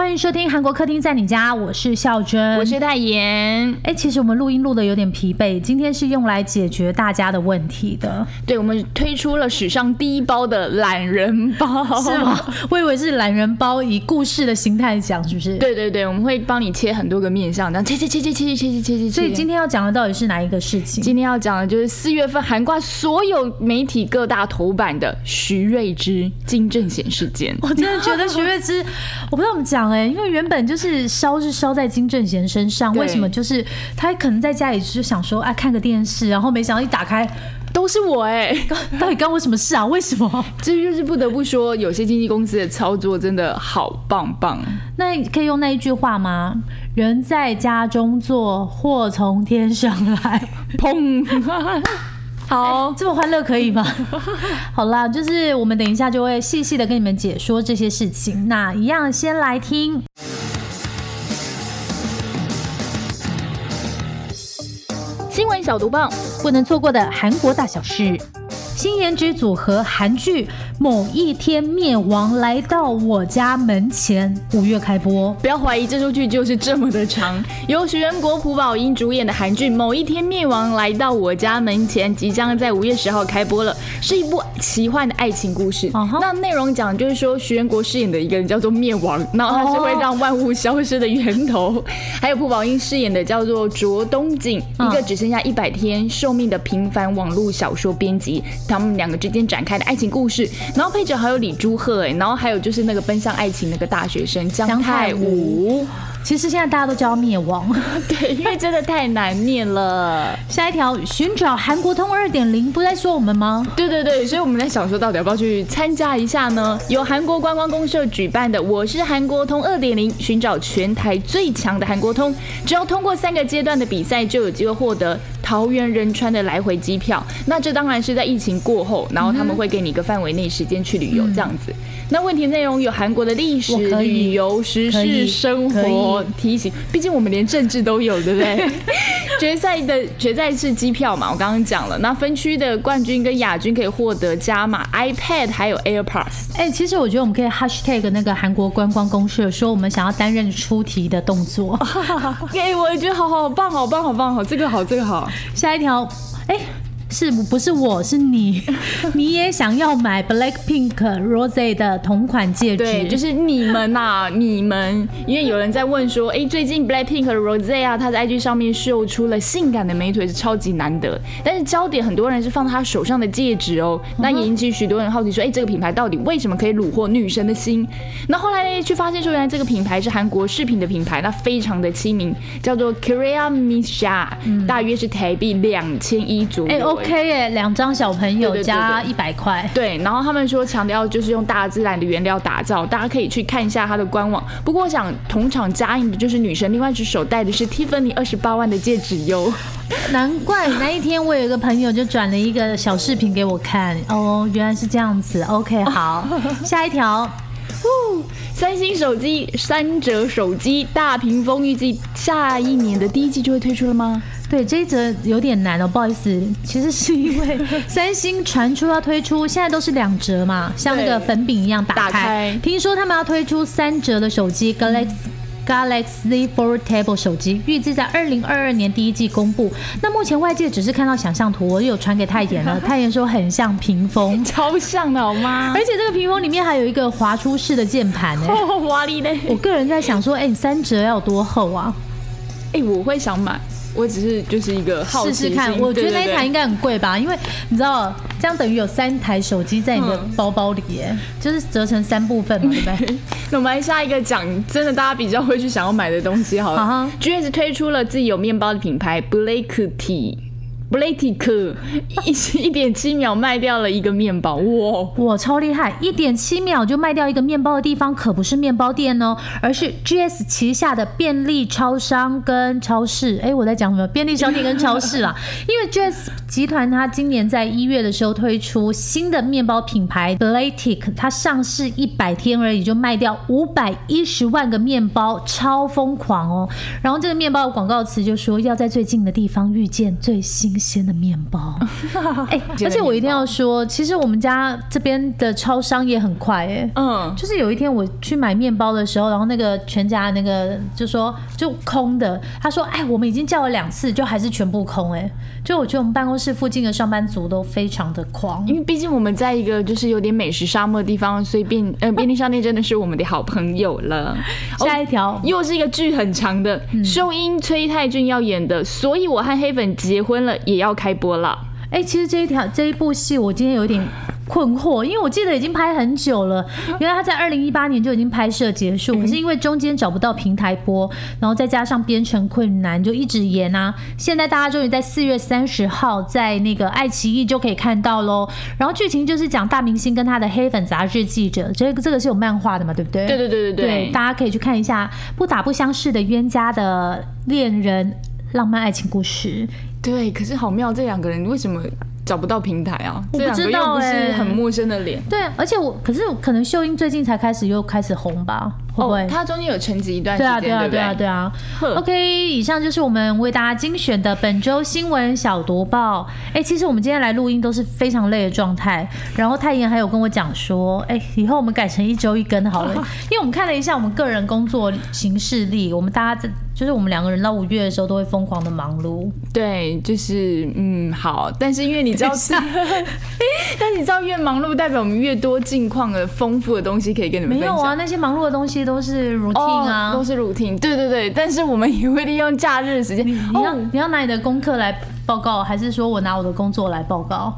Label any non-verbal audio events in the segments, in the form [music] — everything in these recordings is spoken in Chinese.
欢迎收听韩国客厅在你家，我是孝珍，我是泰妍。哎，其实我们录音录的有点疲惫，今天是用来解决大家的问题的。对，我们推出了史上第一包的懒人包，是吗？[laughs] 我以为是懒人包，以故事的形态讲，是不是？对对对，我们会帮你切很多个面相，这样切切切切切切切切切。所以今天要讲的到底是哪一个事情？今天要讲的就是四月份韩挂所有媒体各大头版的徐瑞之金正贤事件。[laughs] 我真的觉得徐瑞之，我不知道怎么讲哎，因为原本就是烧是烧在金正贤身上，为什么？就是他可能在家里就想说，哎，看个电视，然后没想到一打开都是我哎，到底干我什么事啊？为什么？[laughs] 这就是不得不说，有些经纪公司的操作真的好棒棒。那可以用那一句话吗？人在家中坐，祸从天上来。[laughs] 砰！好，这么欢乐可以吗？[laughs] 好啦，就是我们等一下就会细细的跟你们解说这些事情。那一样，先来听新闻小毒棒，不能错过的韩国大小事。新颜值组合韩剧《某一天灭亡》来到我家门前，五月开播。不要怀疑，这出剧就是这么的长。由徐仁国、朴宝英主演的韩剧《某一天灭亡》来到我家门前，即将在五月十号开播了，是一部奇幻的爱情故事。那内容讲就是说，徐仁国饰演的一个人叫做灭亡，然后他是会让万物消失的源头。还有朴宝英饰演的叫做卓东景，一个只剩下一百天寿命的平凡网络小说编辑。他们两个之间展开的爱情故事，然后配角还有李朱赫哎，然后还有就是那个奔向爱情那个大学生姜泰武。其实现在大家都叫灭亡，[laughs] 对，因为真的太难念了。下一条，寻找韩国通二点零，不在说我们吗？对对对，所以我们在想说，到底要不要去参加一下呢？由韩国观光公社举办的“我是韩国通二点零”，寻找全台最强的韩国通，只要通过三个阶段的比赛，就有机会获得桃园仁川的来回机票。那这当然是在疫情过后，然后他们会给你一个范围内时间去旅游这样子。那问题内容有韩国的历史、旅游、时事、生活。提醒，毕竟我们连政治都有，对不对？[laughs] 决赛的决赛是机票嘛，我刚刚讲了。那分区的冠军跟亚军可以获得加码 iPad，还有 AirPods。哎，其实我觉得我们可以 Hashtag 那个韩国观光公社，说我们想要担任出题的动作。[laughs] 哎，我觉得好好棒，好棒，好棒，好，这个好，这个好。下一条，哎。是不是我是你？[laughs] 你也想要买 Black Pink Rose 的同款戒指？对，就是你们呐，[laughs] 你们，因为有人在问说，哎，最近 Black Pink Rose 啊，她在 IG 上面秀出了性感的美腿，是超级难得。但是焦点很多人是放她手上的戒指哦，那也引起许多人好奇说，哎，这个品牌到底为什么可以虏获女生的心？那后来呢，去发现说，原来这个品牌是韩国饰品的品牌，那非常的亲民，叫做 Korea Misha，大约是台币两千一左右。OK 耶，两张小朋友加一百块。对，然后他们说强调就是用大自然的原料打造，大家可以去看一下它的官网。不过我想同场加印的就是女神，另外一只手戴的是 Tiffany 二十八万的戒指哟。[laughs] 难怪那一天我有一个朋友就转了一个小视频给我看，哦，原来是这样子。OK，[laughs] 好，下一条。三星手机三折手机大屏风，预计下一年的第一季就会推出了吗？对，这一则有点难哦，不好意思，其实是因为 [laughs] 三星传出要推出，现在都是两折嘛，像那个粉饼一样打开。听说他们要推出三折的手机 Galaxy。Galaxy Fold Table 手机预计在二零二二年第一季公布。那目前外界只是看到想象图，我有传给泰妍了。[laughs] 泰妍说很像屏风，超像的好吗？而且这个屏风里面还有一个滑出式的键盘 [laughs] 呢。哇哩嘞！我个人在想说，哎，三折要多厚啊？哎，我会想买。我只是就是一个好试试看，我觉得那一台应该很贵吧，因为你知道这样等于有三台手机在你的包包里，耶，[laughs] 就是折成三部分嘛，对不对？[laughs] 那我们来下一个讲，真的大家比较会去想要买的东西，好了。G S 推出了自己有面包的品牌 Black Tea。B l a t i k 一一点七秒卖掉了一个面包，哇哇超厉害！一点七秒就卖掉一个面包的地方可不是面包店哦，而是 GS 旗下的便利超商跟超市。哎，我在讲什么？便利商店跟超市啦。因为 GS 集团它今年在一月的时候推出新的面包品牌 Blatic，它上市一百天而已就卖掉五百一十万个面包，超疯狂哦。然后这个面包的广告词就说要在最近的地方遇见最新鲜的面包。[laughs] 哎，而且我一定要说，其实我们家这边的超商也很快哎。嗯，就是有一天我去买面包的时候，然后那个全家那个就说就空的，他说哎，我们已经叫了两次，就还是全部空哎。就我觉得我们办公室附近的上班族都非常的狂，因为毕竟我们在一个就是有点美食沙漠的地方，所以便呃 [laughs] 便利商店真的是我们的好朋友了。[laughs] 下一条又是一个剧很长的，收音崔泰俊要演的，所以我和黑粉结婚了也要开播了。哎，其实这一条这一部戏我今天有点。困惑，因为我记得已经拍很久了。原来他在二零一八年就已经拍摄结束，可是因为中间找不到平台播，然后再加上编程困难，就一直延啊。现在大家终于在四月三十号在那个爱奇艺就可以看到喽。然后剧情就是讲大明星跟他的黑粉杂志记者，这个这个是有漫画的嘛，对不对？对对对对对，大家可以去看一下不打不相识的冤家的恋人浪漫爱情故事。对，可是好妙，这两个人为什么？找不到平台啊，我不知道哎，很陌生的脸。对，而且我可是可能秀英最近才开始又开始红吧。哦，他中间有沉寂一段时间，对啊，对啊，对啊，对啊。OK，以上就是我们为大家精选的本周新闻小读报。哎，其实我们今天来录音都是非常累的状态。然后泰妍还有跟我讲说，哎，以后我们改成一周一更好了，[laughs] 因为我们看了一下我们个人工作行事历，我们大家在就是我们两个人到五月的时候都会疯狂的忙碌。对，就是嗯好，但是因为你知道是，[laughs] 但你知道越忙碌代表我们越多近况的丰富的东西可以跟你们分享。没有啊，那些忙碌的东西。都是 routine 啊，都是 routine。对对对，但是我们也会利用假日时间。你要你要拿你的功课来报告，还是说我拿我的工作来报告？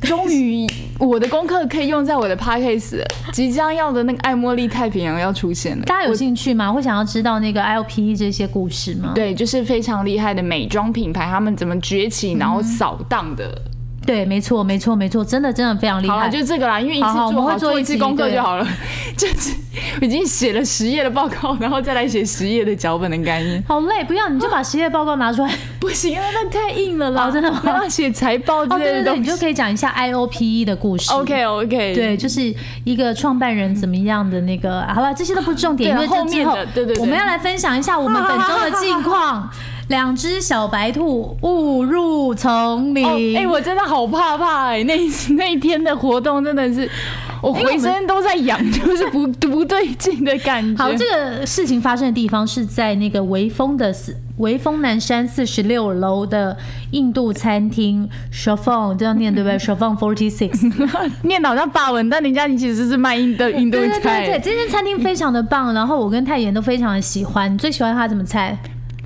[laughs] 终于，我的功课可以用在我的 podcast，即将要的那个爱茉莉太平洋要出现了。大家有兴趣吗？会想要知道那个 LP 这些故事吗？对，就是非常厉害的美妆品牌，他们怎么崛起，然后扫荡的。对，没错，没错，没错，真的，真的非常厉害。好了，就这个啦，因为一次做好做一次功课就好了。[laughs] 就是已经写了十页的报告，然后再来写十页的脚本的概念。好累，不要，你就把十页报告拿出来。[laughs] 不行啊，那太硬了啦。真的吗？要写财报之类的，你就可以讲一下 IOPE 的故事。OK，OK。对，就是一个创办人怎么样的那个。好了，这些都不是重点，因为后面的，对对对，我们要来分享一下我们本周的近况。两只小白兔误入丛林。哎，我真的好怕怕哎！那 [laughs] 那天的活动真的是，我浑身都在痒，就是不 [laughs] 不对劲的感觉。好，这个事情发生的地方是在那个维峰的四维峰南山四十六楼的印度餐厅 s h a f o n 这样念对不对 [laughs] s h a f o n Forty Six，念好像法文，但人家你其实是卖印的印度菜。对对对，这间餐厅非常的棒，然后我跟泰妍都非常的喜欢。你最喜欢它什么菜？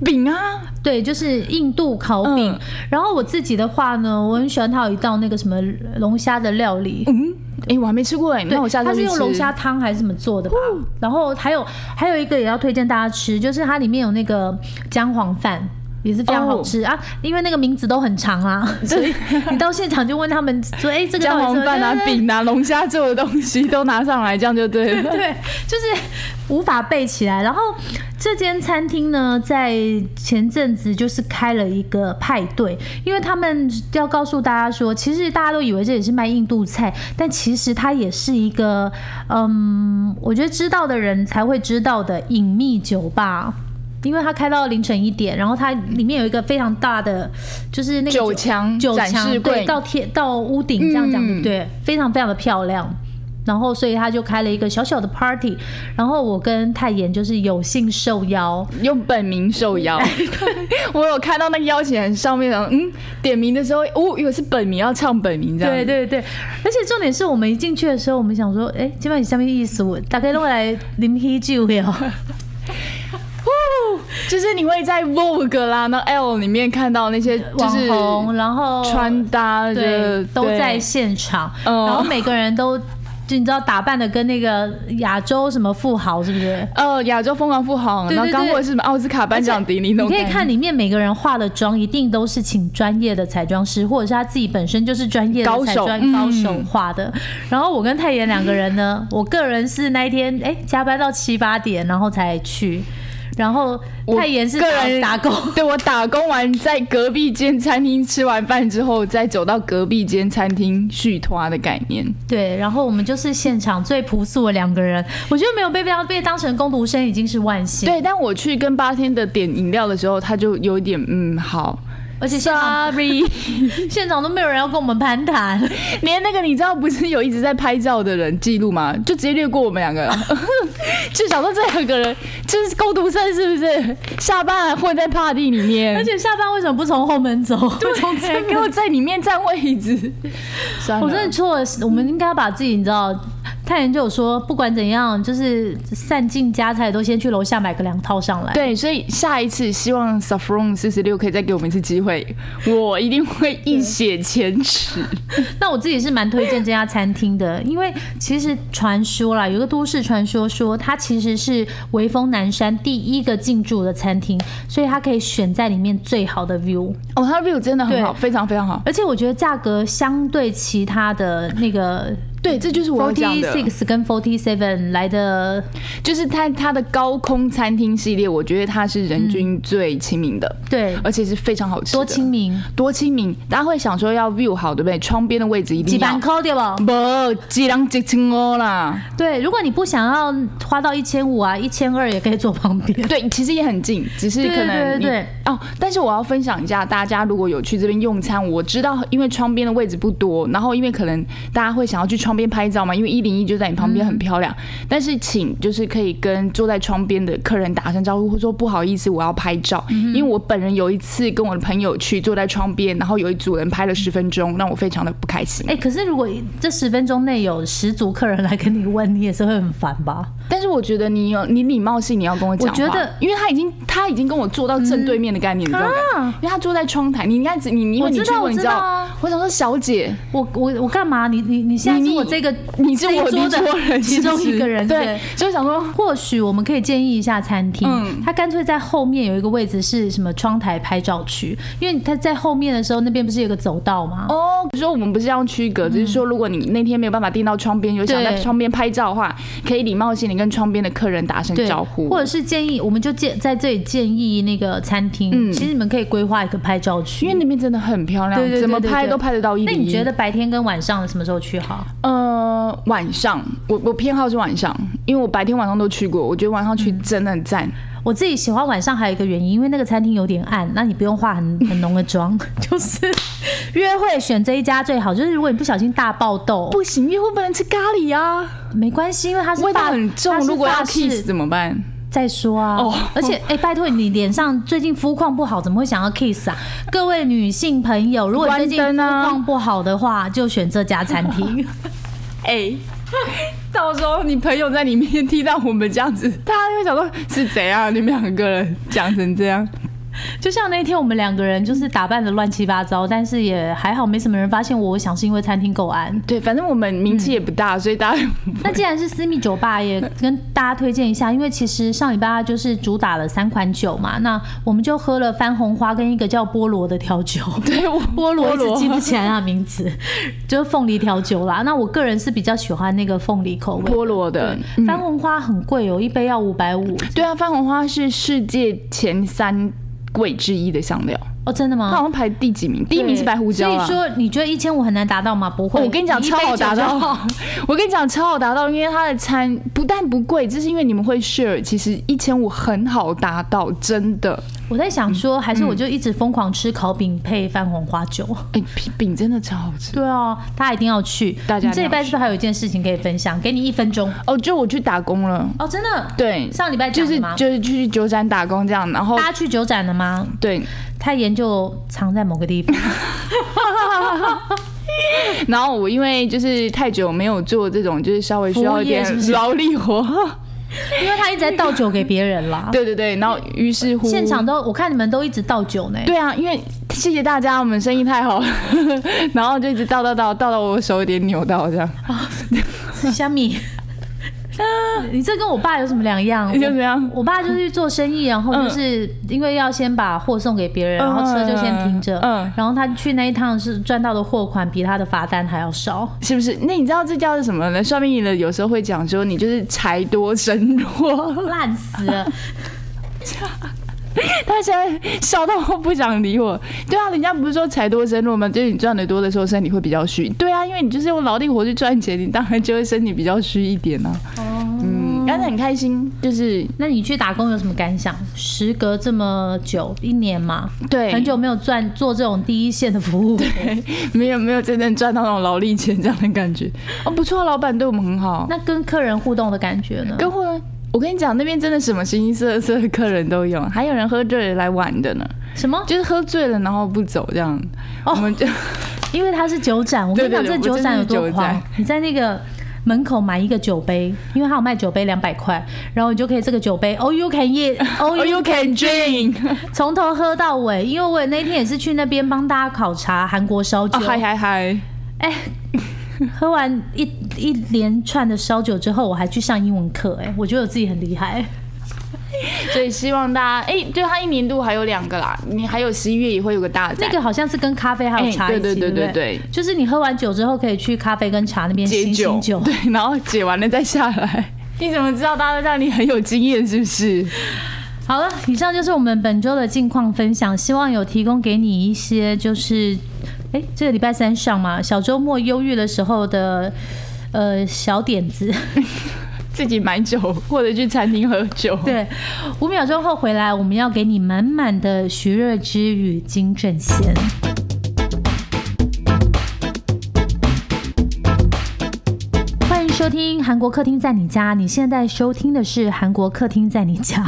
饼啊，对，就是印度烤饼。然后我自己的话呢，我很喜欢它有一道那个什么龙虾的料理。嗯，哎，我还没吃过哎，那我下次它是用龙虾汤还是怎么做的吧？然后还有还有一个也要推荐大家吃，就是它里面有那个姜黄饭。也是非常好吃啊，因为那个名字都很长啊，[laughs] 所以你到现场就问他们说：“哎，这个姜黄饭啊、饼啊、龙虾做的东西都拿上来，这样就对了。”对，就是无法背起来。然后这间餐厅呢，在前阵子就是开了一个派对，因为他们要告诉大家说，其实大家都以为这也是卖印度菜，但其实它也是一个，嗯，我觉得知道的人才会知道的隐秘酒吧。因为他开到凌晨一点，然后它里面有一个非常大的，就是那个九墙、九墙，对，到天到屋顶这样讲，对不对？非常非常的漂亮。然后，所以他就开了一个小小的 party。然后我跟泰妍就是有幸受邀，用本名受邀。[laughs] 我有看到那个邀请函上面的，嗯，点名的时候，哦，以为是本名要唱本名这样。对对对，而且重点是我们一进去的时候，我们想说，哎，今晚你下面意思，我大概弄来啉啤酒哟。[laughs] 就是你会在 Vogue 啦，那 L 里面看到那些网红，然后穿搭对都在现场，然后每个人都就你知道打扮的跟那个亚洲什么富豪是不是？呃，亚洲疯狂富豪，然后刚或者是什么奥斯卡颁奖典礼。你可以看里面每个人化的妆，一定都是请专业的彩妆师，或者是他自己本身就是专业的彩妆高手化的。然后我跟泰妍两个人呢，我个人是那一天哎加班到七八点，然后才去。然后太妍是个人打工，[laughs] 对我打工完在隔壁间餐厅吃完饭之后，再走到隔壁间餐厅续拖的概念。对，然后我们就是现场最朴素的两个人，我觉得没有被被被当成工读生已经是万幸。对，但我去跟八天的点饮料的时候，他就有点嗯好。而且，sorry，[laughs] 现场都没有人要跟我们攀谈，连那个你知道不是有一直在拍照的人记录吗？就直接略过我们两个，就想说这两个人就是工读生是不是？下班还混在 party 里面，而且下班为什么不从后门走？对，给我在里面占位置。我真的错了，我们应该把自己你知道。太原就有说，不管怎样，就是散尽家财都先去楼下买个两套上来。对，所以下一次希望 Saffron 四十六可以再给我们一次机会，我一定会一雪前耻。[laughs] 那我自己是蛮推荐这家餐厅的，因为其实传说啦，有个都市传说说它其实是威风南山第一个进驻的餐厅，所以它可以选在里面最好的 view。哦，它的 view 真的很好，非常非常好，而且我觉得价格相对其他的那个。对，这就是我讲的。Forty Six 跟 Forty Seven 来的，就是它它的高空餐厅系列，我觉得它是人均最亲民的。对，而且是非常好吃。多亲民，多亲民。大家会想说要 view 好，对不对？窗边的位置一定要。几板扣对不？不，几两几千欧啦。对，如果你不想要花到一千五啊，一千二也可以坐旁边。对，其实也很近，只是可能对哦。但是我要分享一下，大家如果有去这边用餐，我知道，因为窗边的位置不多，然后因为可能大家会想要去窗边拍照嘛，因为。一零一就在你旁边，很漂亮。但是，请就是可以跟坐在窗边的客人打声招呼，或说不好意思，我要拍照。因为我本人有一次跟我的朋友去坐在窗边，然后有一组人拍了十分钟，让我非常的不开心。哎，可是如果这十分钟内有十组客人来跟你问，你也是会很烦吧？但是我觉得你有你礼貌性，你要跟我讲。我觉得，因为他已经他已经跟我坐到正对面的概念，你知道吗？因为他坐在窗台，你应该你你因为你去过，你知道？我想说，小姐，我我我干嘛？你你你现在是我这个你。是我桌的其中一个人，对，就想说，或许我们可以建议一下餐厅，嗯，他干脆在后面有一个位置是什么窗台拍照区，因为他在后面的时候，那边不是有个走道吗？哦，比如说我们不是要区隔，只是说如果你那天没有办法订到窗边，有想在窗边拍照的话，可以礼貌性的跟窗边的客人打声招呼，或者是建议，我们就建在这里建议那个餐厅，嗯，其实你们可以规划一个拍照区，因为那边真的很漂亮，怎么拍都拍得到一。那你觉得白天跟晚上什么时候去好？呃，晚上。我我偏好是晚上，因为我白天晚上都去过，我觉得晚上去真的很赞。我自己喜欢晚上还有一个原因，因为那个餐厅有点暗，那你不用化很很浓的妆，[laughs] 就是约会选这一家最好。就是如果你不小心大爆痘，不行，约会不能吃咖喱啊，没关系，因为它是味道很重，如果要 kiss 怎么办？再说啊，而且 [laughs] 哎，拜托你脸上最近肤况不好，怎么会想要 kiss 啊？各位女性朋友，如果最近肤况不好的话，就选这家餐厅。[laughs] 哎。[laughs] 到时候你朋友在里面听到我们这样子，他会想说是怎样？你们两个人讲成这样。[laughs] 就像那天我们两个人就是打扮的乱七八糟，但是也还好没什么人发现我。我想是因为餐厅够安。对，反正我们名气也不大，所以大家。那既然是私密酒吧，也跟大家推荐一下，因为其实上礼拜就是主打了三款酒嘛，那我们就喝了番红花跟一个叫菠萝的调酒。[laughs] 对，菠萝一直记不起来那名字，就是凤梨调酒啦。那我个人是比较喜欢那个凤梨口味。菠萝的番红花很贵哦，一杯要五百五。对啊，番红花是世界前三。贵之一的香料。哦，真的吗？它好像排第几名？第一名是白胡椒。所以说，你觉得一千五很难达到吗？不会，我跟你讲超好达到。我跟你讲超好达到，因为它的餐不但不贵，就是因为你们会 share，其实一千五很好达到，真的。我在想说，还是我就一直疯狂吃烤饼配番红花酒。哎，饼真的超好吃。对啊，大家一定要去。大家这礼拜是不是还有一件事情可以分享？给你一分钟。哦，就我去打工了。哦，真的？对，上礼拜就是就是去酒展打工这样，然后大家去酒展了吗？对，他研究藏在某个地方。[laughs] 然后我因为就是太久没有做这种，就是稍微需要一点劳力活。因为他一直在倒酒给别人啦。[laughs] 对对对，然后于是乎现场都我看你们都一直倒酒呢。对啊，因为谢谢大家，我们生意太好了，[laughs] 然后就一直倒倒倒倒到我手有点扭到这样。虾米。你这跟我爸有什么两样？[laughs] 就怎样？我爸就是去做生意，然后就是因为要先把货送给别人，然后车就先停着。嗯，然后他去那一趟是赚到的货款比他的罚单还要少，是不是？那你知道这叫什么呢？算命的有时候会讲说，你就是财多身弱，烂死了。[laughs] 他现在笑到不想理我。对啊，人家不是说财多身弱吗？就是你赚的多的时候，身体会比较虚。对啊，因为你就是用劳力活去赚钱，你当然就会身体比较虚一点啊。哦，嗯，刚才很开心，就是那你去打工有什么感想？时隔这么久，一年嘛，对，很久没有赚做这种第一线的服务，[laughs] 对，没有没有真正赚到那种劳力钱这样的感觉。哦，不错，老板对我们很好。那跟客人互动的感觉呢？跟互动。我跟你讲，那边真的什么形形色色的客人都有，还有人喝醉了来玩的呢。什么？就是喝醉了然后不走这样。我们就 [laughs] 因为他是酒展，我跟你讲这酒展有多狂。你在那个门口买一个酒杯，因为他有卖酒杯两百块，然后你就可以这个酒杯，all you can eat，all [laughs] you can drink，[laughs] 从头喝到尾。因为我那天也是去那边帮大家考察韩国烧酒。嗨嗨嗨！哎。[laughs] 喝完一一连串的烧酒之后，我还去上英文课，哎，我觉得我自己很厉害。[laughs] 所以希望大家，哎，对他一年度还有两个啦，你还有十一月也会有个大那个好像是跟咖啡还有茶一起，对对对对对就是你喝完酒之后可以去咖啡跟茶那边解酒，对，然后解完了再下来。[laughs] 你怎么知道大家让你很有经验是不是？好了，以上就是我们本周的近况分享，希望有提供给你一些就是。哎，这个礼拜三上嘛，小周末忧郁的时候的呃小点子，[laughs] 自己买酒或者去餐厅喝酒。对，五秒钟后回来，我们要给你满满的徐若之与金正贤。收听韩国客厅在你家，你现在收听的是韩国客厅在你家。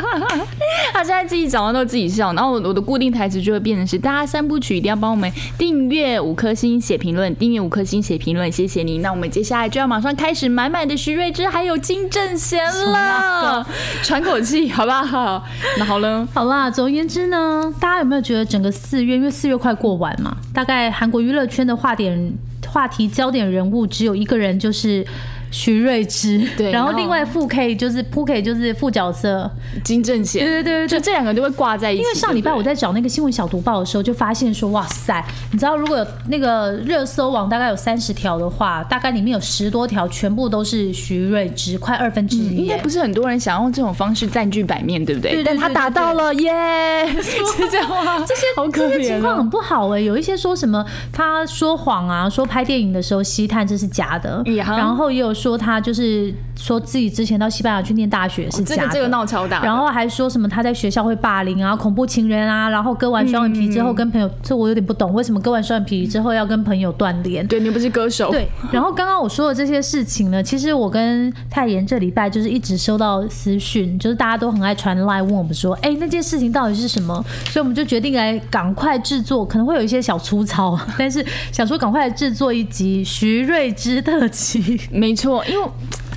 [laughs] 他现在自己讲完都自己笑，然后我我的固定台词就会变成是：大家三部曲一定要帮我们订阅五颗星写评论，订阅五颗星写评论，谢谢你。那我们接下来就要马上开始满满的徐瑞芝还有金正贤了，喘口气好不好？那 [laughs] 好了，好啦，总而言之呢，大家有没有觉得整个四月，因为四月快过完嘛，大概韩国娱乐圈的话点。话题焦点人物只有一个人，就是。徐瑞芝，对，然后另外副 K 就是副 K 就是副角色金正贤，对对对对，就这两个都会挂在一起。因为上礼拜我在找那个新闻小读报的时候，就发现说，哇塞，你知道如果有那个热搜网大概有三十条的话，大概里面有十多条全部都是徐瑞芝，快二分之一。应该不是很多人想用这种方式占据版面，对不对？对，但他达到了耶，[laughs] 是这样吗？这些好这些情况很不好哎，有一些说什么他说谎啊，说拍电影的时候吸碳这是假的，然后也有。说他就是说自己之前到西班牙去念大学是假的，这个闹超大，然后还说什么他在学校会霸凌啊、恐怖情人啊，然后割完双眼皮之后跟朋友，这我有点不懂，为什么割完双眼皮之后要跟朋友断联？对你不是歌手。对，然后刚刚我说的这些事情呢，其实我跟泰妍这礼拜就是一直收到私讯，就是大家都很爱传来问我们说，哎，那件事情到底是什么？所以我们就决定来赶快制作，可能会有一些小粗糙，但是想说赶快来制作一集徐瑞之特辑，没错。因为，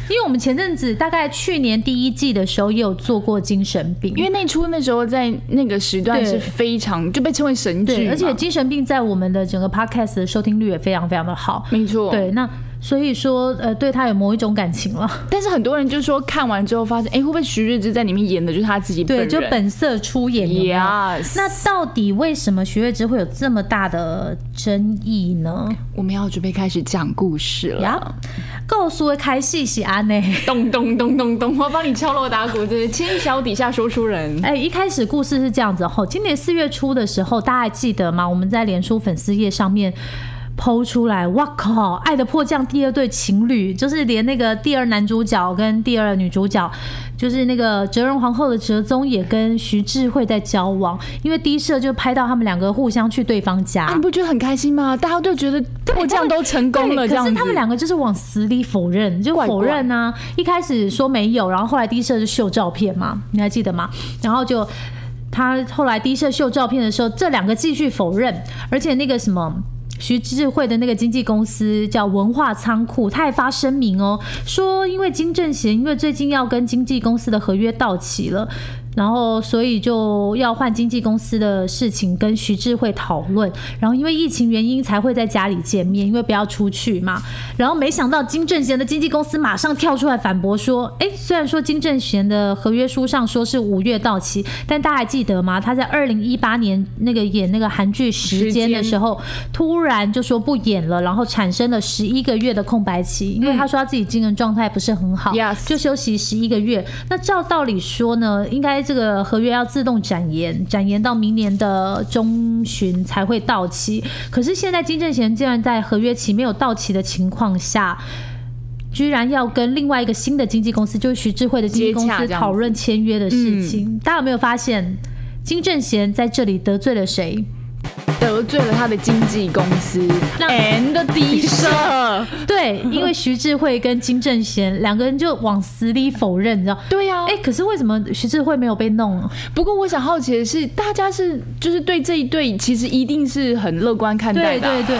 因为我们前阵子大概去年第一季的时候也有做过精神病，因为那出那时候在那个时段是非常就被称为神剧，而且精神病在我们的整个 podcast 的收听率也非常非常的好，没错。对，那。所以说，呃，对他有某一种感情了。但是很多人就说看完之后发现，哎，会不会徐瑞芝在里面演的就是他自己？对，就本色出演。Yes。那到底为什么徐瑞芝会有这么大的争议呢？我们要准备开始讲故事了。告诉我开戏戏安呢？咚咚咚咚咚，我帮你敲锣打鼓，对，千小底下说书人。哎，一开始故事是这样子。吼，今年四月初的时候，大家还记得吗？我们在脸书粉丝页上面。剖出来，哇靠！《爱的迫降》第二对情侣，就是连那个第二男主角跟第二女主角，就是那个哲仁皇后的哲宗也跟徐智慧在交往，因为第一社就拍到他们两个互相去对方家，你不觉得很开心吗？大家都觉得迫降都成功了，这样可是他们两个就是往死里否认，就否认啊！一开始说没有，然后后来第一社就秀照片嘛，你还记得吗？然后就他后来第一社秀照片的时候，这两个继续否认，而且那个什么。徐智慧的那个经纪公司叫文化仓库，他还发声明哦，说因为金正贤因为最近要跟经纪公司的合约到期了，然后所以就要换经纪公司的事情跟徐智慧讨论，然后因为疫情原因才会在家里见面，因为不要出去嘛。然后没想到金正贤的经纪公司马上跳出来反驳说：“哎，虽然说金正贤的合约书上说是五月到期，但大家还记得吗？他在二零一八年那个演那个韩剧《时间》的时候，突然就说不演了，然后产生了十一个月的空白期，因为他说他自己精神状态不是很好，就休息十一个月。那照道理说呢，应该这个合约要自动展延，展延到明年的中旬才会到期。可是现在金正贤竟然在合约期没有到期的情况下。居然要跟另外一个新的经纪公司，就是徐智慧的经纪公司讨论签约的事情。大家有没有发现，金正贤在这里得罪了谁？得罪了他的经纪公司，and 低社。[laughs] 对，因为徐智慧跟金正贤两个人就往死里否认，你知道？对呀。哎，可是为什么徐智慧没有被弄？不过我想好奇的是，大家是就是对这一对其实一定是很乐观看待的。对对对。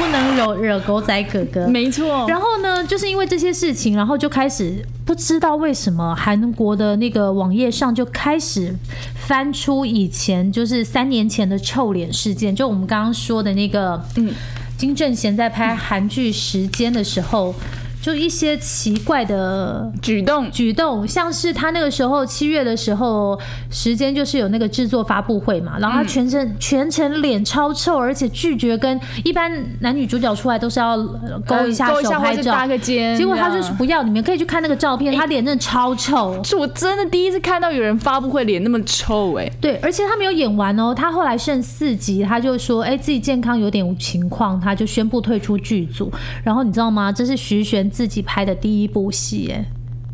不能惹惹狗仔哥哥，没错。然后呢，就是因为这些事情，然后就开始不知道为什么韩国的那个网页上就开始翻出以前就是三年前的臭脸事件，就我们刚刚说的那个，嗯，金正贤在拍韩剧《时间》的时候。就一些奇怪的举动，举动像是他那个时候七月的时候，时间就是有那个制作发布会嘛，然后他全程全程脸超臭，而且拒绝跟一般男女主角出来都是要勾一下手拍照，搭个肩，结果他就是不要，你们可以去看那个照片，他脸真的超臭，是我真的第一次看到有人发布会脸那么臭哎，对，而且他没有演完哦，他后来剩四集，他就说哎自己健康有点情况，他就宣布退出剧组，然后你知道吗？这是徐玄。自己拍的第一部戏，哎，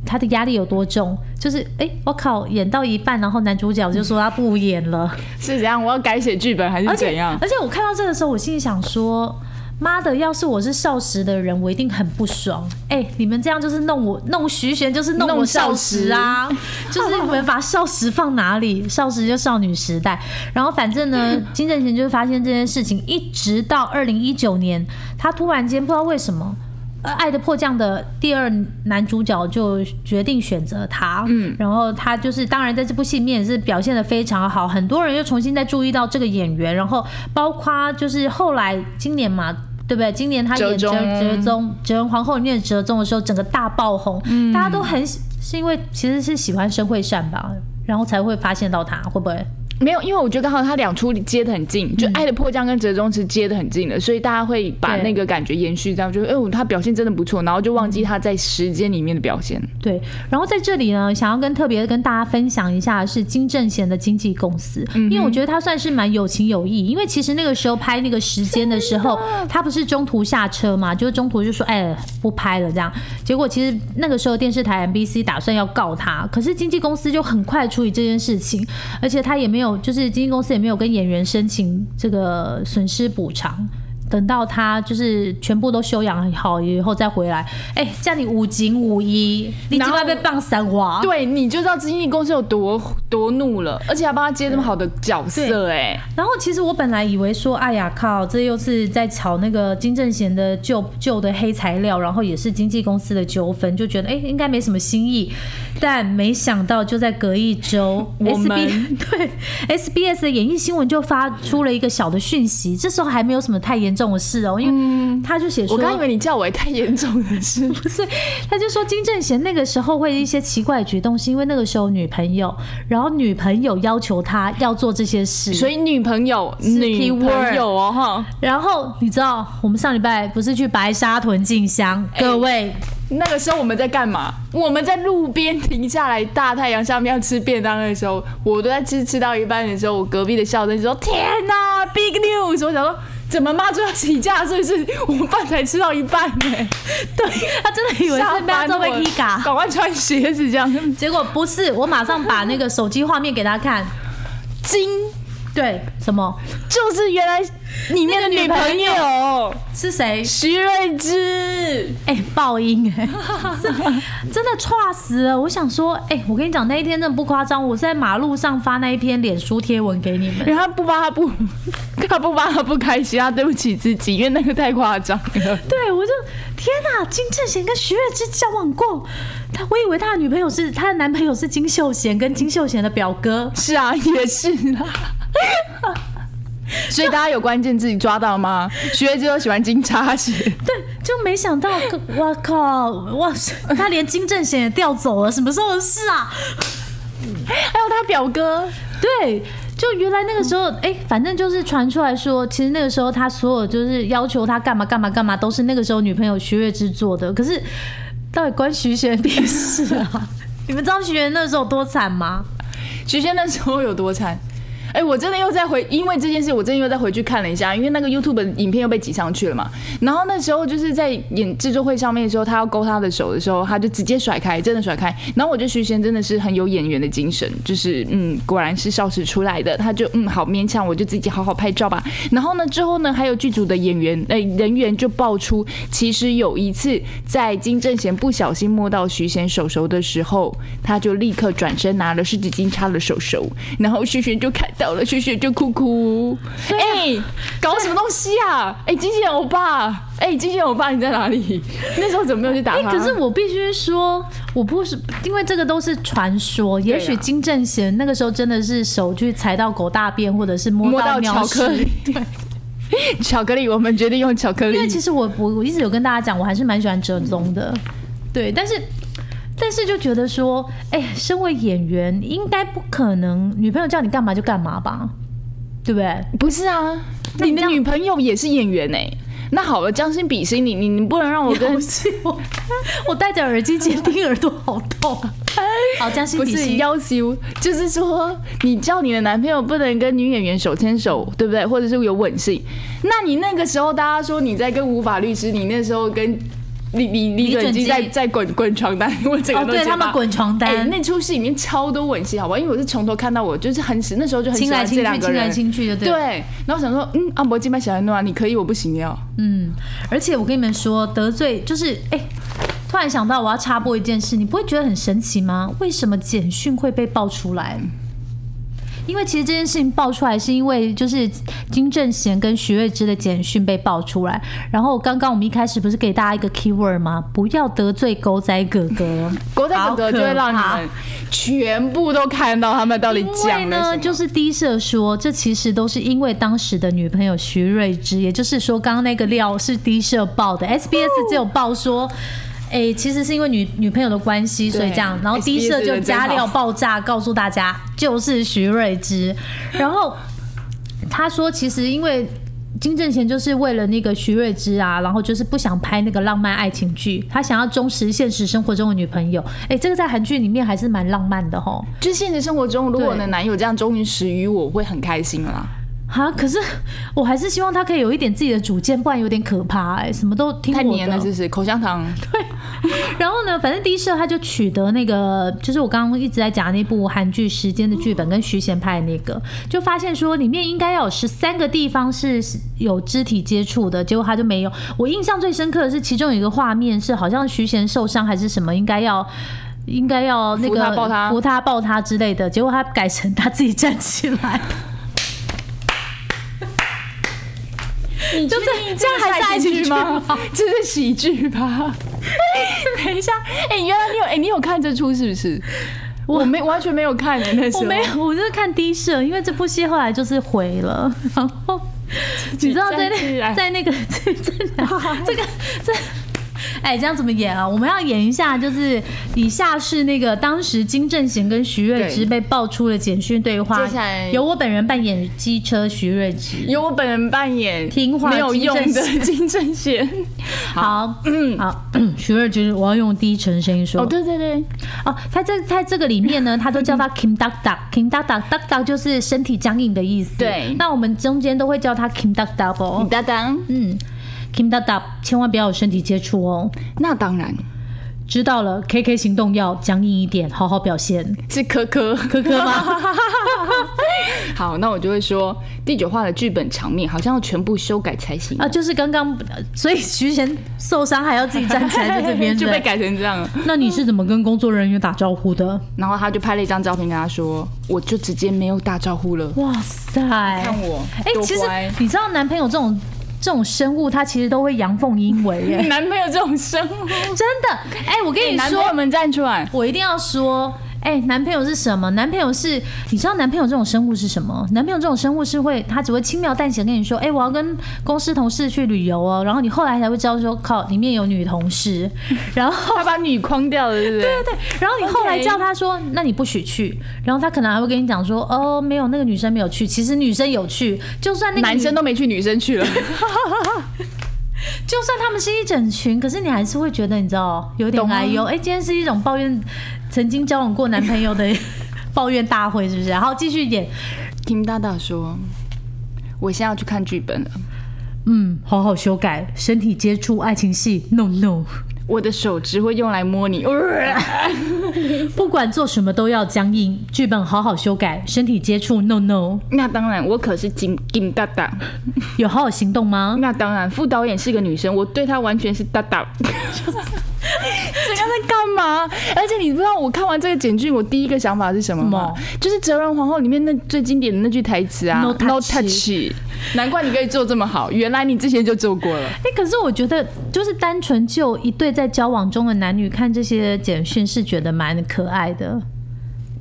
他的压力有多重？就是，哎，我靠，演到一半，然后男主角就说他不演了，是怎样？我要改写剧本还是怎样？而且我看到这个时候，我心里想说，妈的，要是我是少时的人，我一定很不爽。哎，你们这样就是弄我，弄徐玄，就是弄我少时 [laughs] 啊！就是你们把少时放哪里？少时就少女时代。然后反正呢，金正贤就发现这件事情，一直到二零一九年，他突然间不知道为什么。《爱的迫降》的第二男主角就决定选择他，嗯，然后他就是当然在这部戏里面也是表现的非常好，很多人又重新再注意到这个演员，然后包括就是后来今年嘛，对不对？今年他演折折中《折人皇后》里面的折中的时候，整个大爆红，大家都很是因为其实是喜欢申惠善吧，然后才会发现到他，会不会？没有，因为我觉得刚好他两出接的很近，就《爱的迫降》跟《折中》是接的很近的，所以大家会把那个感觉延续，这样就哎呦，他表现真的不错，然后就忘记他在时间里面的表现。对，然后在这里呢，想要跟特别跟大家分享一下是金正贤的经纪公司，因为我觉得他算是蛮有情有义，因为其实那个时候拍那个时间的时候，[laughs] 他不是中途下车嘛，就是中途就说哎不拍了这样，结果其实那个时候电视台 MBC 打算要告他，可是经纪公司就很快处理这件事情，而且他也没有。就是经纪公司也没有跟演员申请这个损失补偿。等到他就是全部都休养好以后再回来，哎，叫你五警五一，你起码被棒三花，对，你就知道经纪公司有多多怒了，而且还帮他接这么好的角色，哎。然后其实我本来以为说，哎呀靠，这又是在炒那个金正贤的旧旧的黑材料，然后也是经纪公司的纠纷，就觉得哎应该没什么新意，但没想到就在隔一周，[laughs] S B [laughs] 对 SBS 的演艺新闻就发出了一个小的讯息，这时候还没有什么太严。重的事哦，因为他就写说，我刚以为你叫我太严重的事，[laughs] 不是？他就说金正贤那个时候会一些奇怪的举动，是因为那个时候女朋友，然后女朋友要求他要做这些事，所以女朋友女朋友哦哈。然后你知道我们上礼拜不是去白沙屯进香，各位那个时候我们在干嘛？我们在路边停下来，大太阳下面要吃便当的时候，我都在吃吃到一半的时候，我隔壁的笑声就说：“天哪，big news！” 我想说。怎么妈就要起价？所以是我们饭才吃到一半呢？对他真的以为是妈做被踢嘎，[laughs] 赶快穿鞋子这样。结果不是，我马上把那个手机画面给他看，金对，什么？就是原来里面的女朋友是谁？徐瑞芝。哎，报应哎，[laughs] 真的差死了！我想说，哎，我跟你讲，那一天真的不夸张，我是在马路上发那一篇脸书贴文给你们。因为他不发，他不，[laughs] 他不发，他不开心，他对不起自己，因为那个太夸张了。对，我就天哪，金正贤跟徐瑞芝交往过，他我以为他的女朋友是他的男朋友是金秀贤，跟金秀贤的表哥。是啊，也是啊。[laughs] 所以大家有关键自己抓到吗？徐瑞芝都喜欢金叉鞋。对，就没想到，我靠，哇塞，他连金正贤也调走了，什么时候的事啊？还有他表哥，对，就原来那个时候，哎，反正就是传出来说，其实那个时候他所有就是要求他干嘛干嘛干嘛，都是那个时候女朋友徐月之做的。可是到底关徐贤屁事啊？[laughs] 你们知道徐贤那时候多惨吗？徐贤那时候有多惨？哎，我真的又再回，因为这件事，我真的又再回去看了一下，因为那个 YouTube 影片又被挤上去了嘛。然后那时候就是在演制作会上面的时候，他要勾他的手的时候，他就直接甩开，真的甩开。然后我觉得徐贤真的是很有演员的精神，就是嗯，果然是少时出来的，他就嗯好勉强，我就自己好好拍照吧。然后呢，之后呢，还有剧组的演员哎人员就爆出，其实有一次在金正贤不小心摸到徐贤手手的时候，他就立刻转身拿了湿纸巾擦了手手，然后徐贤就看到。了，雪雪就哭哭。哎，搞什么东西啊？哎，机器人欧巴，哎，机器人欧巴，你在哪里？那时候怎么没有去打他？可是我必须说，我不是因为这个都是传说。也许金正贤那个时候真的是手去踩到狗大便，或者是摸到巧克力。对，巧克力，我们决定用巧克力。因为其实我我我一直有跟大家讲，我还是蛮喜欢折中的。对，但是。但是就觉得说，哎，身为演员，应该不可能女朋友叫你干嘛就干嘛吧，对不对？不是啊，你的女朋友也是演员哎。那好了，将心比心，你你你不能让我跟我 [laughs] 我戴着耳机监听耳朵好痛。[laughs] 好，将心比心，要求就是说，你叫你的男朋友不能跟女演员手牵手，对不对？或者是有吻戏？那你那个时候大家说你在跟吴法律师，你那时候跟。李李李准基在在滚滚床单，我整个哦，对他们滚床单，那出戏里面超多吻戏，好吧？因为我是从头看到我，就是很喜那时候就很亲来亲去，亲来亲去的，对。然后想说，嗯，阿伯金麦小安诺啊，你可以，我不行要。嗯，而且我跟你们说，得罪就是，哎，突然想到我要插播一件事，你不会觉得很神奇吗？为什么简讯会被爆出来？因为其实这件事情爆出来，是因为就是金正贤跟徐瑞芝的简讯被爆出来。然后刚刚我们一开始不是给大家一个 key word 吗？不要得罪狗仔哥哥，狗仔哥哥就会让你们全部都看到他们到底讲呢，就是低社说，这其实都是因为当时的女朋友徐瑞芝，也就是说，刚刚那个料是低社爆的，SBS 只有报说。哎，其实是因为女女朋友的关系，所以这样，然后低社就加料爆炸，告诉大家就是徐瑞芝。[laughs] 然后他说，其实因为金正贤就是为了那个徐瑞芝啊，然后就是不想拍那个浪漫爱情剧，他想要忠实现实生活中的女朋友。哎，这个在韩剧里面还是蛮浪漫的哈。就现实生活中，如果我的男友这样忠于始于我，会很开心啦。啊！可是我还是希望他可以有一点自己的主见，不然有点可怕哎，什么都听太黏了，就是？口香糖。[laughs] 对。[laughs] 然后呢，反正第一社他就取得那个，就是我刚刚一直在讲那部韩剧《时间》的剧本，跟徐贤拍的那个，就发现说里面应该要有十三个地方是有肢体接触的，结果他就没有。我印象最深刻的是其中有一个画面是好像徐贤受伤还是什么，应该要应该要那个抱他抱他之类的，结果他改成他自己站起来。你就是这样还是爱情剧吗？[laughs] 这是喜剧吧？等一下，哎，原来你有哎，你有看这出是不是？我没完全没有看的那时候，我没有，我就是看第一社，因为这部戏后来就是毁了。然后你知道在那在那个 [laughs] 这 [laughs] 这个这。哎，这样怎么演啊？我们要演一下，就是以下是那个当时金正贤跟徐瑞芝被爆出了简讯对话，接下来由我本人扮演机车徐瑞芝，由我本人扮演听话没有用的金正贤。好，嗯，好，[clears throat] [clears throat] 徐瑞芝，我要用低沉声音说。哦，对对对，哦，他在在这个里面呢，他都叫他 [laughs] Kim Duck Duck，Kim Duck Duck Duck 就是身体僵硬的意思。对，那我们中间都会叫他 Kim Duck Double。Duck Duck，嗯。Kim Da Da，千万不要有身体接触哦。那当然，知道了。K K 行动要僵硬一点，好好表现。是科科科科吗？[laughs] 好，那我就会说第九话的剧本场面好像要全部修改才行啊。就是刚刚，所以徐贤受伤还要自己站起来在这边，[laughs] 就被改成这样。那你是怎么跟工作人员打招呼的？然后他就拍了一张照片跟他说，我就直接没有打招呼了。哇塞，看我，哎，其实你知道男朋友这种。这种生物，它其实都会阳奉阴违耶。[laughs] 男朋友这种生物，真的，哎，我跟你说，男朋友们站出来，我一定要说。哎，男朋友是什么？男朋友是，你知道男朋友这种生物是什么？男朋友这种生物是会，他只会轻描淡写跟你说，哎，我要跟公司同事去旅游哦，然后你后来才会知道说，靠，里面有女同事，然后他把女框掉了，对不对？对对对，然后你后来叫他说，那你不许去，然后他可能还会跟你讲说，哦，没有，那个女生没有去，其实女生有去，就算那个男生都没去，女生去了，[laughs] 就算他们是一整群，可是你还是会觉得，你知道，有点哎呦，哎，今天是一种抱怨。曾经交往过男朋友的 [laughs] 抱怨大会是不是？好，继续演。听大大说，我现在要去看剧本了。嗯，好好修改。身体接触爱情戏，no no。我的手只会用来摸你。[laughs] 不管做什么都要僵硬。剧本好好修改。身体接触，no no。那当然，我可是金金大大。有好好行动吗？那当然，副导演是个女生，我对她完全是大大。[laughs] [laughs] 这个在干嘛？而且你不知道，我看完这个简剧，我第一个想法是什么吗？就是《哲人皇后》里面那最经典的那句台词啊，“No touch”。难怪你可以做这么好，原来你之前就做过了。哎，可是我觉得，就是单纯就一对在交往中的男女看这些简讯，是觉得蛮可爱的。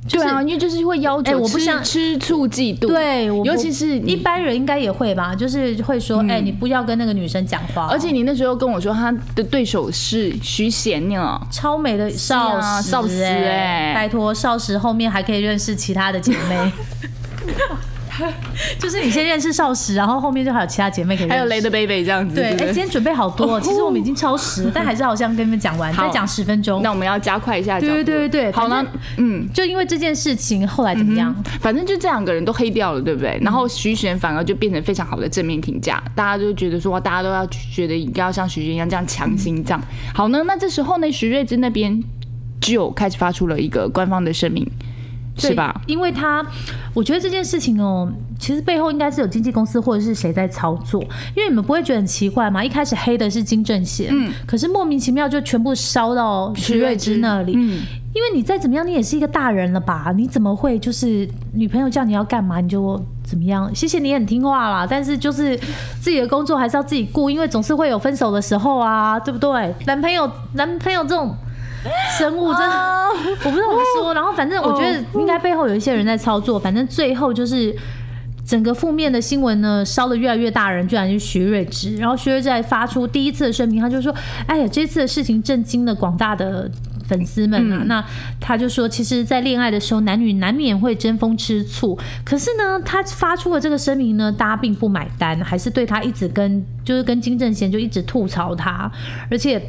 对啊，因为就是会要求，我不想吃醋嫉妒。对，尤其是一般人应该也会吧，就是会说，哎，你不要跟那个女生讲话。而且你那时候跟我说，他的对手是徐贤呢，超美的少少时哎，拜托少时后面还可以认识其他的姐妹。[laughs] [laughs] 就是你先认识少时，然后后面就还有其他姐妹可以，还有雷的 baby 这样子。对，哎，今天准备好多，其实我们已经超时，[laughs] 但还是好像跟你们讲完，再讲十分钟。那我们要加快一下。对对对对好了，嗯，就因为这件事情，后来怎么样？反正就这两个人都黑掉了，对不对？然后徐玄反而就变成非常好的正面评价，大家都觉得说，大家都要觉得应该要像徐玄一样这样强心脏。好呢，那这时候呢，徐瑞芝那边就开始发出了一个官方的声明。是吧？因为他，我觉得这件事情哦，其实背后应该是有经纪公司或者是谁在操作。因为你们不会觉得很奇怪吗？一开始黑的是金正贤，嗯，可是莫名其妙就全部烧到徐瑞芝那里。嗯，因为你再怎么样，你也是一个大人了吧？你怎么会就是女朋友叫你要干嘛你就怎么样？谢谢你很听话啦，但是就是自己的工作还是要自己顾，因为总是会有分手的时候啊，对不对？男朋友，男朋友这种。生物真的，我不知道怎么说。然后反正我觉得应该背后有一些人在操作。反正最后就是整个负面的新闻呢烧的越来越大，人居然是徐瑞芝。然后徐瑞芝发出第一次的声明，他就说：“哎呀，这次的事情震惊了广大的粉丝们啊。”那他就说，其实，在恋爱的时候，男女难免会争风吃醋。可是呢，他发出了这个声明呢，大家并不买单，还是对他一直跟就是跟金正贤就一直吐槽他，而且。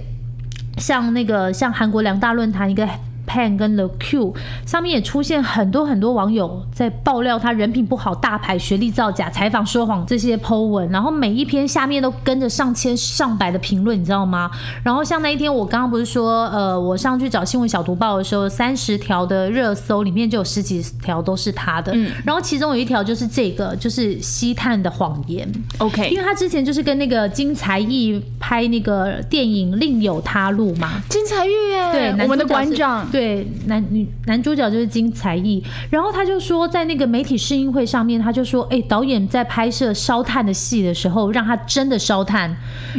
像那个，像韩国两大论坛一个。Pan 跟 The Q 上面也出现很多很多网友在爆料他人品不好、大牌、学历造假、采访说谎这些 Po 文，然后每一篇下面都跟着上千上百的评论，你知道吗？然后像那一天我刚刚不是说，呃，我上去找新闻小读报的时候，三十条的热搜里面就有十几条都是他的，嗯，然后其中有一条就是这个，就是西探的谎言，OK，因为他之前就是跟那个金才艺拍那个电影《另有他路》嘛，金才玉哎，对，我们的馆长。对，男女男主角就是金才艺，然后他就说，在那个媒体试映会上面，他就说，哎，导演在拍摄烧炭的戏的时候，让他真的烧炭，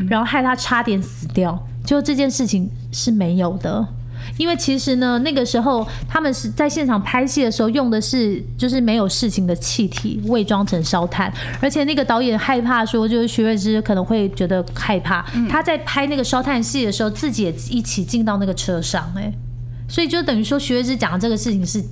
然后害他差点死掉，就这件事情是没有的，因为其实呢，那个时候他们是在现场拍戏的时候用的是就是没有事情的气体伪装成烧炭，而且那个导演害怕说，就是徐瑞芝可能会觉得害怕，他在拍那个烧炭戏的时候，自己也一起进到那个车上，哎。所以就等于说，徐月之讲的这个事情是。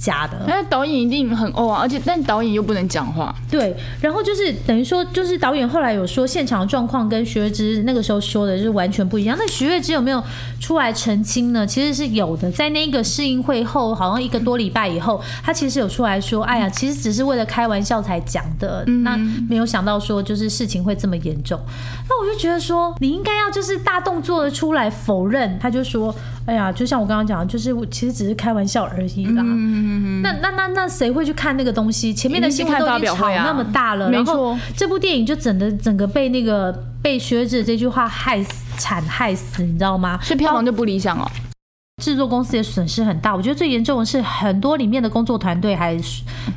假的，那导演一定很哦啊，而且但导演又不能讲话。对，然后就是等于说，就是导演后来有说，现场状况跟徐月之那个时候说的就是完全不一样。那徐月之有没有出来澄清呢？其实是有的，在那个试映会后，好像一个多礼拜以后，他其实有出来说，哎呀，其实只是为了开玩笑才讲的，那没有想到说就是事情会这么严重。那我就觉得说，你应该要就是大动作的出来否认。他就说，哎呀，就像我刚刚讲，就是其实只是开玩笑而已啦。那那那那谁会去看那个东西？前面的新闻都已经炒那么大了，然后这部电影就整的整个被那个被学者这句话害死、惨害死，你知道吗？所以票房就不理想了。制作公司也损失很大，我觉得最严重的是很多里面的工作团队还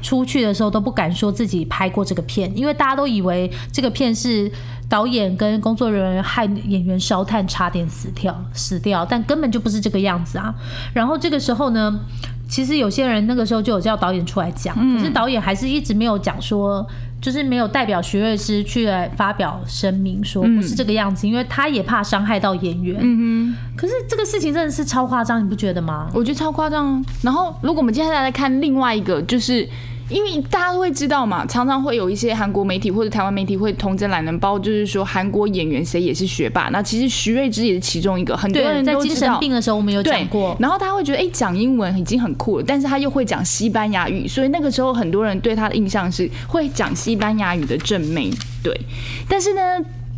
出去的时候都不敢说自己拍过这个片，因为大家都以为这个片是导演跟工作人员害演员烧炭差点死掉死掉，但根本就不是这个样子啊。然后这个时候呢，其实有些人那个时候就有叫导演出来讲，可是导演还是一直没有讲说。就是没有代表徐瑞芝去来发表声明，说不是这个样子，因为他也怕伤害到演员。嗯哼。可是这个事情真的是超夸张，你不觉得吗？我觉得超夸张。然后，如果我们接下来来看另外一个，就是。因为大家都会知道嘛，常常会有一些韩国媒体或者台湾媒体会同真懒人包，就是说韩国演员谁也是学霸。那其实徐瑞芝也是其中一个，很多人在精神病的时候我们有讲过。然后他会觉得，哎，讲英文已经很酷了，但是他又会讲西班牙语，所以那个时候很多人对他的印象是会讲西班牙语的正妹。对，但是呢。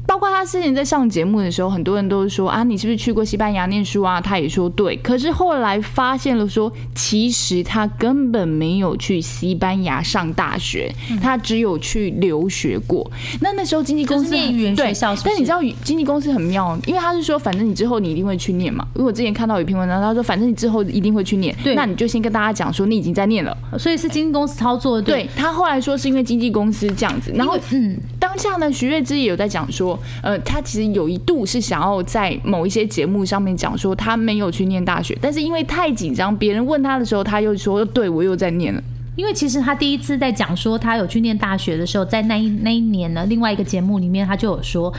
包括他之前在上节目的时候，很多人都说啊，你是不是去过西班牙念书啊？他也说对。可是后来发现了，说其实他根本没有去西班牙上大学，他只有去留学过。那那时候经纪公司对，但你知道经纪公司很妙，因为他是说，反正你之后你一定会去念嘛。因为我之前看到有一篇文章，他说反正你之后一定会去念，那你就先跟大家讲说你已经在念了。所以是经纪公司操作的。对他后来说是因为经纪公司这样子，然后嗯，当下呢，徐月之也有在讲说。呃，他其实有一度是想要在某一些节目上面讲说他没有去念大学，但是因为太紧张，别人问他的时候，他又说对我又在念了。因为其实他第一次在讲说他有去念大学的时候，在那一那一年呢，另外一个节目里面他就有说，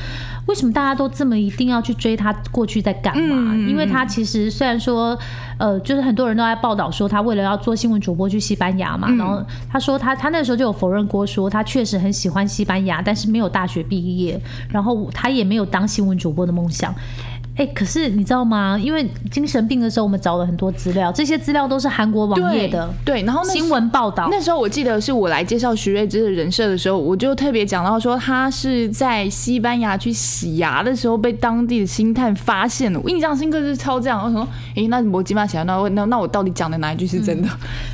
为什么大家都这么一定要去追他过去在干嘛？因为他其实虽然说，呃，就是很多人都在报道说他为了要做新闻主播去西班牙嘛，然后他说他他那时候就有否认过说他确实很喜欢西班牙，但是没有大学毕业，然后他也没有当新闻主播的梦想。哎，可是你知道吗？因为精神病的时候，我们找了很多资料，这些资料都是韩国网页的。对，然后新闻报道。那时候我记得是我来介绍徐瑞芝的人设的时候，我就特别讲到说，他是在西班牙去洗牙的时候被当地的星探发现了。我印象深刻是超这样，我说，哎，那我起码想那那那我到底讲的哪一句是真的？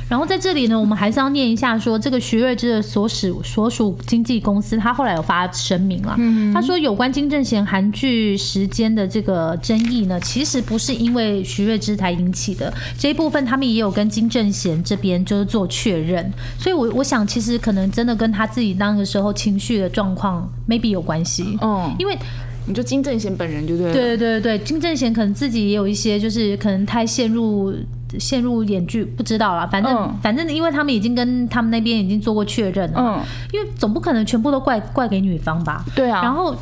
然后在这里呢，我们还是要念一下，说这个徐瑞芝的所属所属经纪公司，他后来有发声明了，他说有关金正贤韩剧时间的这个。争议呢，其实不是因为徐瑞芝才引起的，这一部分他们也有跟金正贤这边就是做确认，所以，我我想其实可能真的跟他自己那个时候情绪的状况 maybe 有关系，嗯，因为你就金正贤本人就对，对对对金正贤可能自己也有一些就是可能太陷入陷入演剧，不知道了，反正反正因为他们已经跟他们那边已经做过确认了，嗯，因为总不可能全部都怪怪给女方吧，对啊，然后。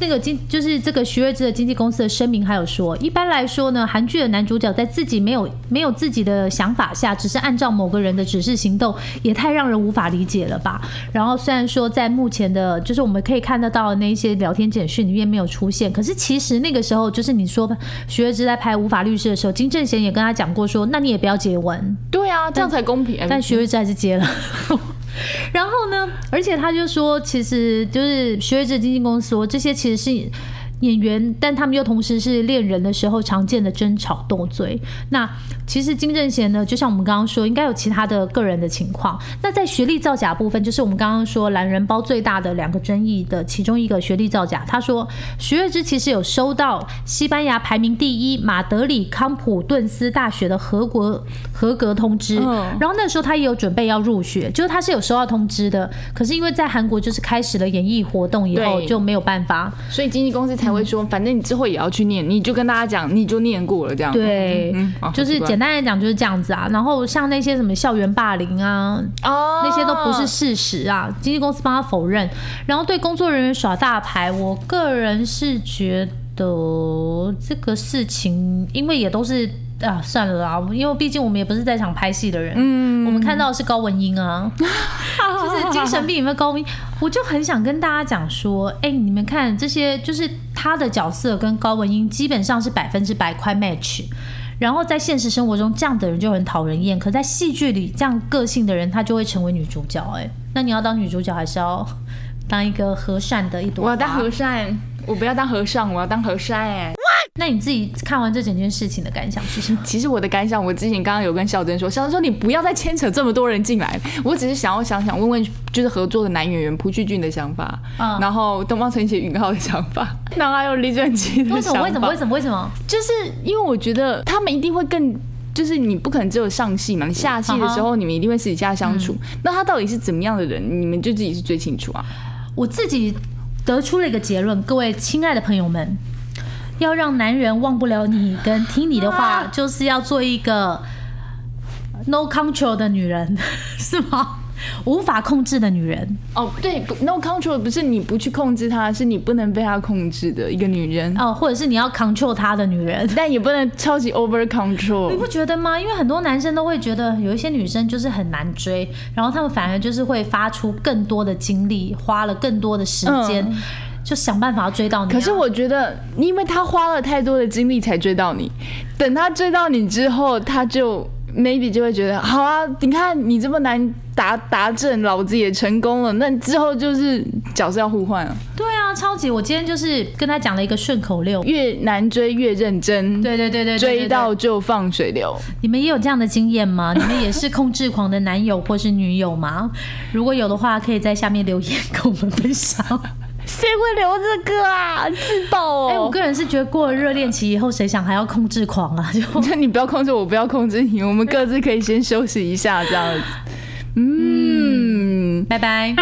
那个经就是这个徐瑞芝的经纪公司的声明，还有说，一般来说呢，韩剧的男主角在自己没有没有自己的想法下，只是按照某个人的指示行动，也太让人无法理解了吧。然后虽然说在目前的，就是我们可以看得到的那些聊天简讯里面没有出现，可是其实那个时候，就是你说徐瑞芝在拍《无法律师》的时候，金正贤也跟他讲过说，那你也不要接吻。对啊，这样才公平。但徐瑞芝还是接了。[laughs] 然后呢？而且他就说，其实就是徐瑞智经纪公司说，这些其实是。演员，但他们又同时是恋人的时候常见的争吵斗嘴。那其实金正贤呢，就像我们刚刚说，应该有其他的个人的情况。那在学历造假部分，就是我们刚刚说懒人包最大的两个争议的其中一个学历造假。他说徐月之其实有收到西班牙排名第一马德里康普顿斯大学的合格合格通知，然后那时候他也有准备要入学，就是他是有收到通知的。可是因为在韩国就是开始了演艺活动以后就没有办法，所以经纪公司才。会说，反正你之后也要去念，你就跟大家讲，你就念过了这样。对，就是简单来讲就是这样子啊。然后像那些什么校园霸凌啊，哦，那些都不是事实啊。经纪公司帮他否认，然后对工作人员耍大牌，我个人是觉得这个事情，因为也都是。啊，算了啦，因为毕竟我们也不是在场拍戏的人，嗯，我们看到的是高文英啊，[laughs] 就是精神病里面高文英，我就很想跟大家讲说，哎，你们看这些，就是他的角色跟高文英基本上是百分之百快 match，然后在现实生活中这样的人就很讨人厌，可在戏剧里这样个性的人，他就会成为女主角，哎，那你要当女主角还是要当一个和善的一朵？我要当和善，我不要当和尚，我要当和善，哎。那你自己看完这整件事情的感想是什么？其实我的感想，我之前刚刚有跟小珍说，小珍说你不要再牵扯这么多人进来，我只是想要想想问问，就是合作的男演员朴叙俊的想法，嗯，然后东方神起允浩的想法，然后还有李准基的想法。为什么？为什么？为什么？就是因为我觉得他们一定会更，就是你不可能只有上戏嘛，你下戏的时候你们一定会私底下相处，那他到底是怎么样的人，你们就自己是最清楚啊。我自己得出了一个结论，各位亲爱的朋友们。要让男人忘不了你跟听你的话，就是要做一个 no control 的女人，[laughs] 是吗？[laughs] 无法控制的女人。哦，对，no control 不是你不去控制她，是你不能被她控制的一个女人。哦，或者是你要 control 她的女人，但也不能超级 over control。你不觉得吗？因为很多男生都会觉得有一些女生就是很难追，然后他们反而就是会发出更多的精力，花了更多的时间。就想办法要追到你。可是我觉得，因为他花了太多的精力才追到你，等他追到你之后，他就 maybe 就会觉得，好啊，你看你这么难达达阵，老子也成功了。那之后就是角色要互换了。对啊，超级！我今天就是跟他讲了一个顺口溜：越难追越认真。对对对对，追到就放水流。你们也有这样的经验吗？[laughs] 你们也是控制狂的男友或是女友吗？如果有的话，可以在下面留言跟我们分享。谁会留这个啊？自爆哦！哎，我个人是觉得过了热恋期以后，谁想还要控制狂啊？就 [laughs] 你不要控制我，不要控制你，我们各自可以先休息一下，这样子。嗯，拜拜。